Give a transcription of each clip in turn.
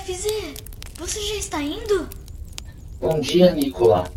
PFZ, você já está indo? Bom dia, Nicola.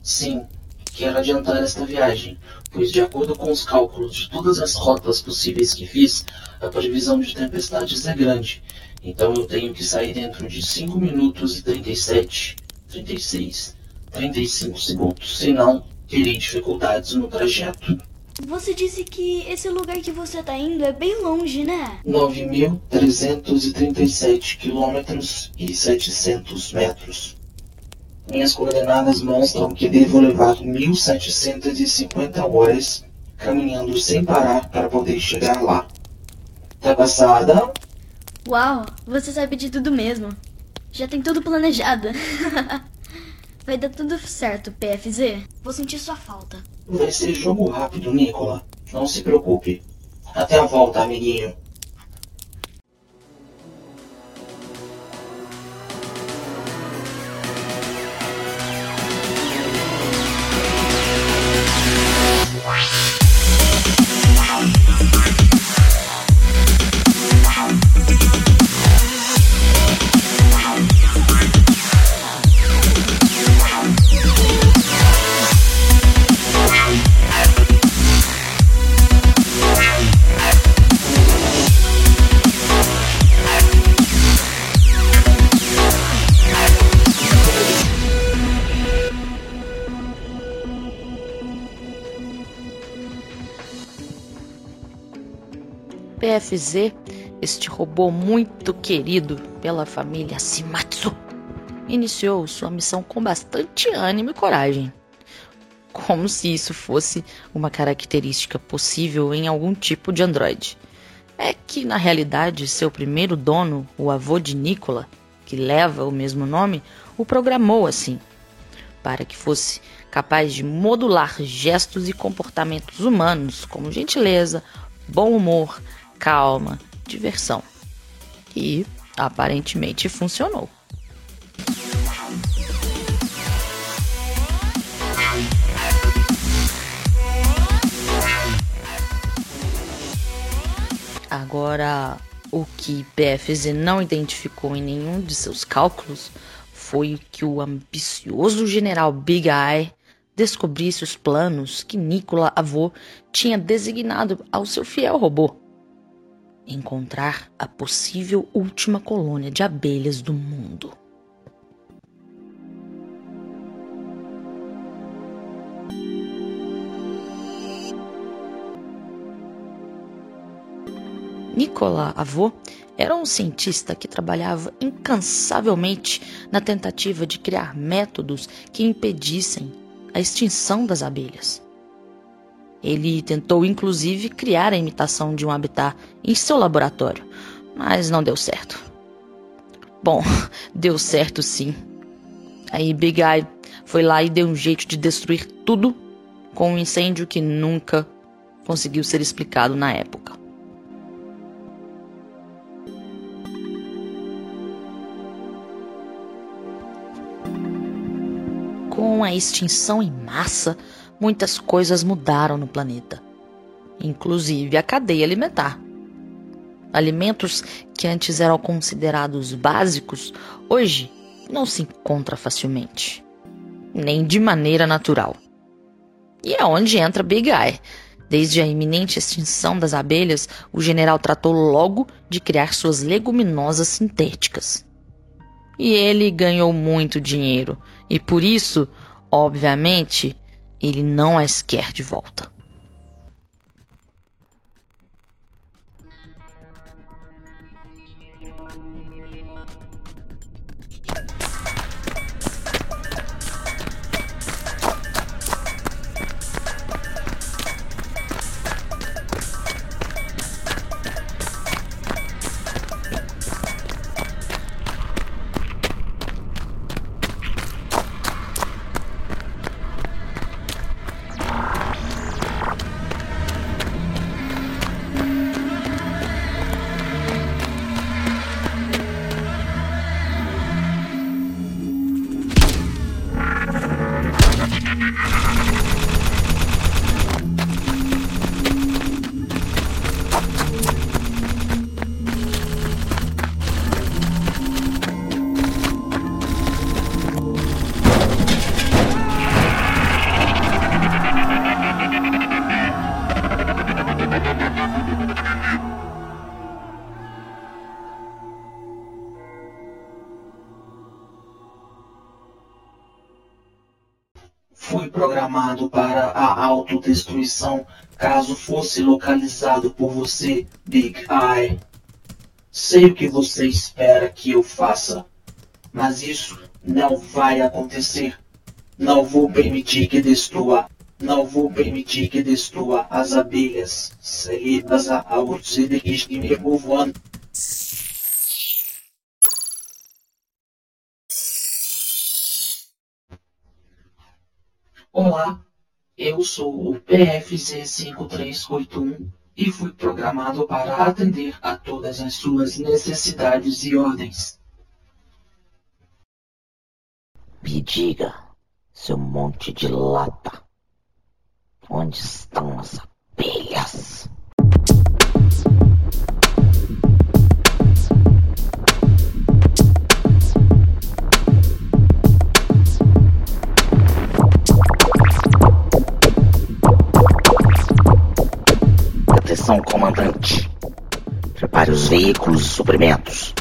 Sim, quero adiantar esta viagem, pois de acordo com os cálculos de todas as rotas possíveis que fiz, a previsão de tempestades é grande. Então eu tenho que sair dentro de 5 minutos e 37, 36, 35 segundos. Senão, terei dificuldades no trajeto. Você disse que esse lugar que você tá indo é bem longe, né? 9.337 quilômetros e 700 metros. Minhas coordenadas mostram que devo levar 1.750 horas caminhando sem parar para poder chegar lá. Tá passada? Uau, você sabe de tudo mesmo. Já tem tudo planejado. Vai dar tudo certo, PFZ. Vou sentir sua falta. Vai ser jogo rápido, Nicola. Não se preocupe. Até a volta, amiguinho. PFZ, este robô muito querido pela família Shimatsu, iniciou sua missão com bastante ânimo e coragem. Como se isso fosse uma característica possível em algum tipo de androide. É que, na realidade, seu primeiro dono, o avô de Nicola, que leva o mesmo nome, o programou assim, para que fosse capaz de modular gestos e comportamentos humanos, como gentileza, bom humor, calma, diversão. E aparentemente funcionou. Agora, o que PFZ não identificou em nenhum de seus cálculos foi que o ambicioso general Big Eye descobrisse os planos que Nicola Avô tinha designado ao seu fiel robô encontrar a possível última colônia de abelhas do mundo. Nicolas Avô era um cientista que trabalhava incansavelmente na tentativa de criar métodos que impedissem a extinção das abelhas. Ele tentou inclusive criar a imitação de um habitat em seu laboratório, mas não deu certo. Bom, deu certo sim. Aí Big Eye foi lá e deu um jeito de destruir tudo com um incêndio que nunca conseguiu ser explicado na época. Com a extinção em massa, muitas coisas mudaram no planeta, inclusive a cadeia alimentar. Alimentos que antes eram considerados básicos, hoje não se encontra facilmente, nem de maneira natural. E é onde entra Big Eye. Desde a iminente extinção das abelhas, o general tratou logo de criar suas leguminosas sintéticas. E ele ganhou muito dinheiro, e por isso, obviamente, ele não as quer de volta. Fui programado para a autodestruição caso fosse localizado por você, Big Eye. Sei o que você espera que eu faça, mas isso não vai acontecer. Não vou permitir que destrua. Não vou permitir que destrua as abelhas. Seguidas a Aurtsidekis e me removam. Olá, eu sou o PFZ5381 e fui programado para atender a todas as suas necessidades e ordens. Me diga, seu monte de lata, onde estão as veículos e suprimentos.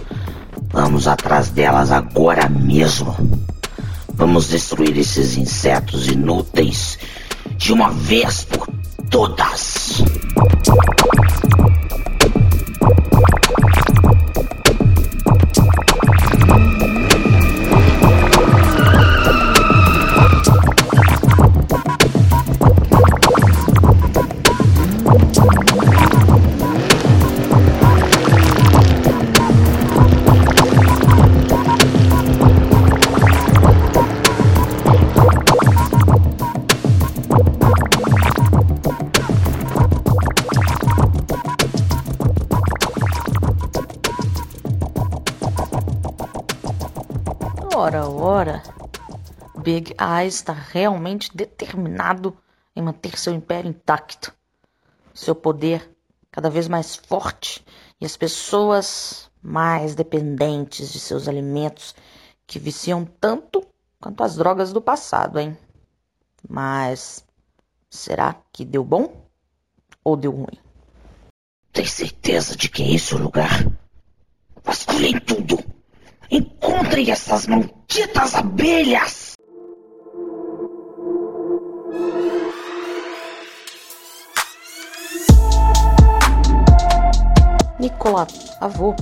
Vamos atrás delas agora mesmo. Vamos destruir esses insetos inúteis de uma vez por todas. Big está realmente determinado em manter seu império intacto. Seu poder cada vez mais forte e as pessoas mais dependentes de seus alimentos que viciam tanto quanto as drogas do passado, hein? Mas será que deu bom ou deu ruim? Tem certeza de que é esse o lugar? Vasculhem tudo! Encontrem essas malditas abelhas! Nicola, avô,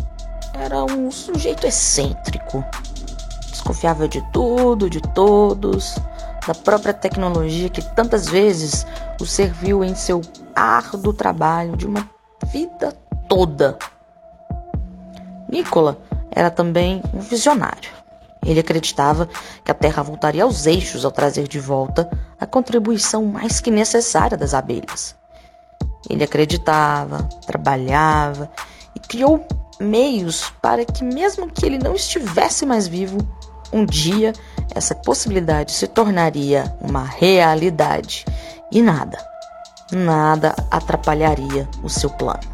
era um sujeito excêntrico. Desconfiava de tudo, de todos, da própria tecnologia que tantas vezes o serviu em seu árduo trabalho de uma vida toda. Nicola era também um visionário. Ele acreditava que a Terra voltaria aos eixos ao trazer de volta a contribuição mais que necessária das abelhas. Ele acreditava, trabalhava e criou meios para que, mesmo que ele não estivesse mais vivo, um dia essa possibilidade se tornaria uma realidade e nada, nada atrapalharia o seu plano.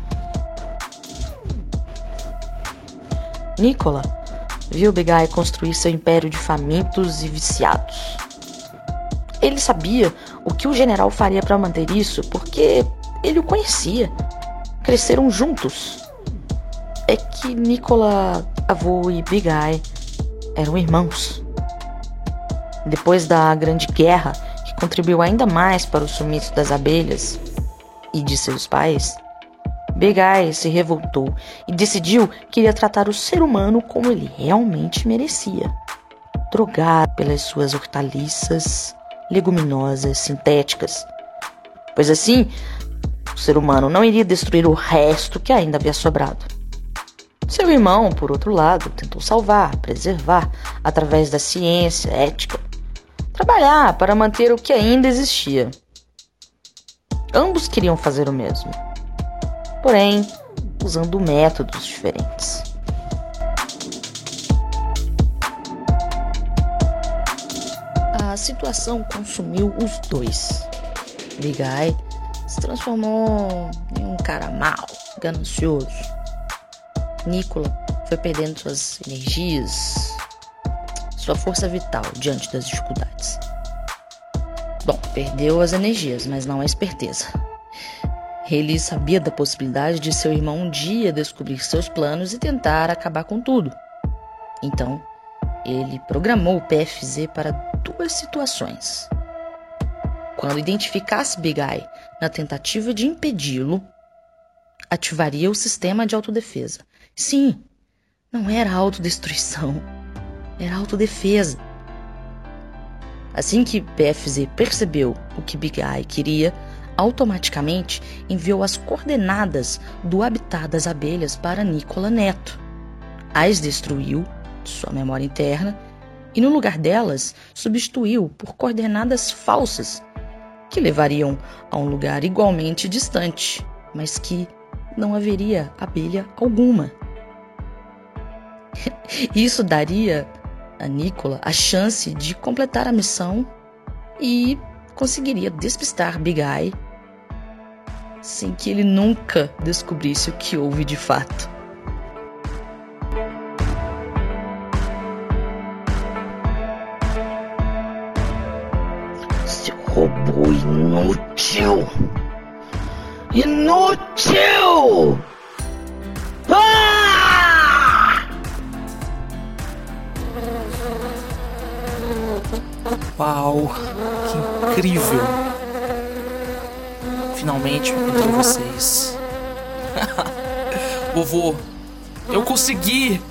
Nicola viu Begai construir seu império de famintos e viciados. Ele sabia o que o general faria para manter isso porque ele o conhecia. Cresceram juntos. É que Nicola, avô e Bigai eram irmãos. Depois da Grande Guerra, que contribuiu ainda mais para o sumiço das abelhas e de seus pais, Begai se revoltou e decidiu que iria tratar o ser humano como ele realmente merecia. Drogado pelas suas hortaliças, leguminosas, sintéticas. Pois assim, o ser humano não iria destruir o resto que ainda havia sobrado. Seu irmão, por outro lado, tentou salvar, preservar, através da ciência, ética, trabalhar para manter o que ainda existia. Ambos queriam fazer o mesmo porém usando métodos diferentes. A situação consumiu os dois. Big Eye se transformou em um cara mau, ganancioso. Nicola foi perdendo suas energias, sua força vital diante das dificuldades. Bom, perdeu as energias, mas não a esperteza. Ele sabia da possibilidade de seu irmão um dia descobrir seus planos e tentar acabar com tudo. Então, ele programou o PFZ para duas situações. Quando identificasse Big Eye na tentativa de impedi-lo, ativaria o sistema de autodefesa. Sim, não era autodestruição, era autodefesa. Assim que PFZ percebeu o que Big Eye queria, automaticamente enviou as coordenadas do habitat das abelhas para Nicola Neto. As destruiu de sua memória interna e, no lugar delas, substituiu por coordenadas falsas que levariam a um lugar igualmente distante, mas que não haveria abelha alguma. Isso daria a Nicola a chance de completar a missão e conseguiria despistar Big Eye sem que ele nunca descobrisse o que houve de fato. Seu robô inútil! Inútil! Uau, que incrível! Finalmente encontrei vocês. Vovô, eu consegui!